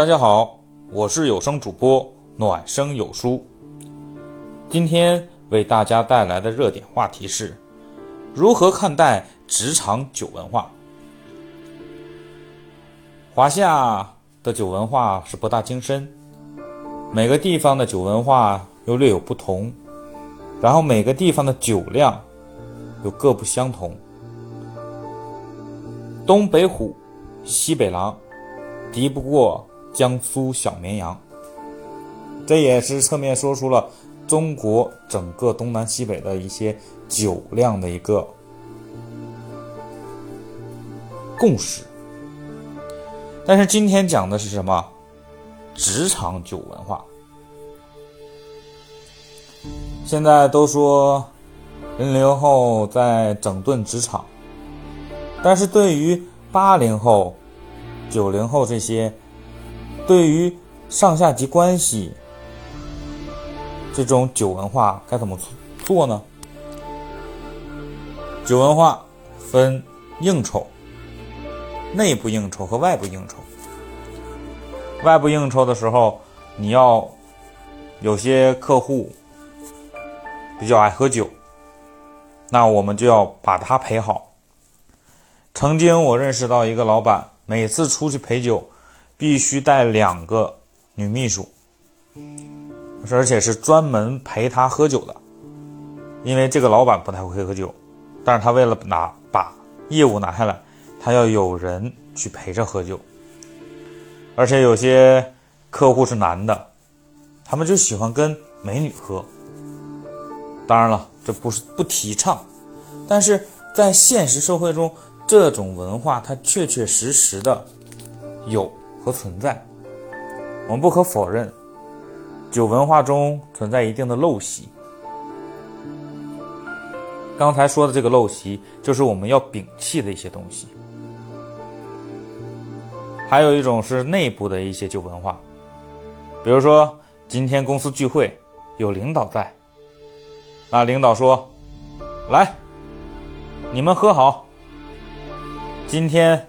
大家好，我是有声主播暖声有书。今天为大家带来的热点话题是：如何看待职场酒文化？华夏的酒文化是博大精深，每个地方的酒文化又略有不同，然后每个地方的酒量又各不相同。东北虎，西北狼，敌不过。江苏小绵羊，这也是侧面说出了中国整个东南西北的一些酒量的一个共识。但是今天讲的是什么？职场酒文化。现在都说零零后在整顿职场，但是对于八零后、九零后这些。对于上下级关系，这种酒文化该怎么做呢？酒文化分应酬、内部应酬和外部应酬。外部应酬的时候，你要有些客户比较爱喝酒，那我们就要把他陪好。曾经我认识到一个老板，每次出去陪酒。必须带两个女秘书，而且是专门陪他喝酒的，因为这个老板不太会喝酒，但是他为了拿把业务拿下来，他要有人去陪着喝酒，而且有些客户是男的，他们就喜欢跟美女喝。当然了，这不是不提倡，但是在现实社会中，这种文化它确确实实的有。和存在，我们不可否认，酒文化中存在一定的陋习。刚才说的这个陋习，就是我们要摒弃的一些东西。还有一种是内部的一些酒文化，比如说今天公司聚会，有领导在，那领导说：“来，你们喝好，今天。”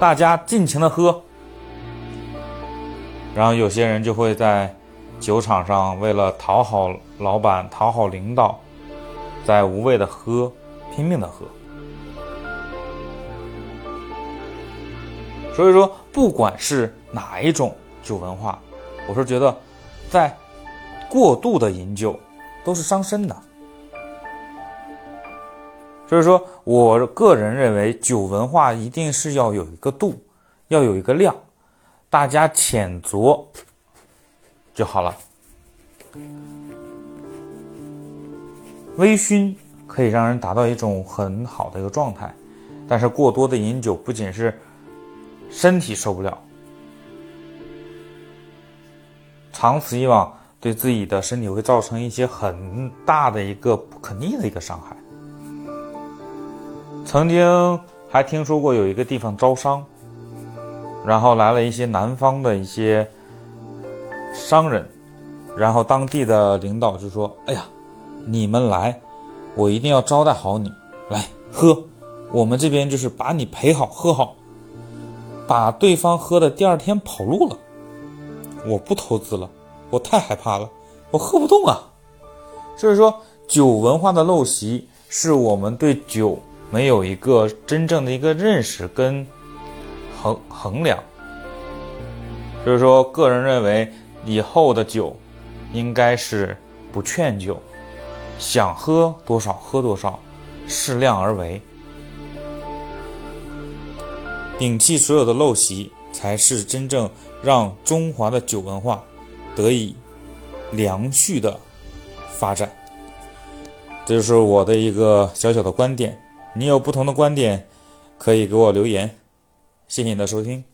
大家尽情的喝，然后有些人就会在酒场上为了讨好老板、讨好领导，在无谓的喝，拼命的喝。所以说，不管是哪一种酒文化，我是觉得，在过度的饮酒都是伤身的。所以说，我个人认为，酒文化一定是要有一个度，要有一个量，大家浅酌就好了。微醺可以让人达到一种很好的一个状态，但是过多的饮酒不仅是身体受不了，长此以往，对自己的身体会造成一些很大的一个不可逆的一个伤害。曾经还听说过有一个地方招商，然后来了一些南方的一些商人，然后当地的领导就说：“哎呀，你们来，我一定要招待好你，来喝，我们这边就是把你陪好喝好，把对方喝的第二天跑路了，我不投资了，我太害怕了，我喝不动啊。”所以说，酒文化的陋习是我们对酒。没有一个真正的一个认识跟衡衡量，所以说，个人认为以后的酒应该是不劝酒，想喝多少喝多少，适量而为，摒弃所有的陋习，才是真正让中华的酒文化得以良序的发展。这就是我的一个小小的观点。你有不同的观点，可以给我留言。谢谢你的收听。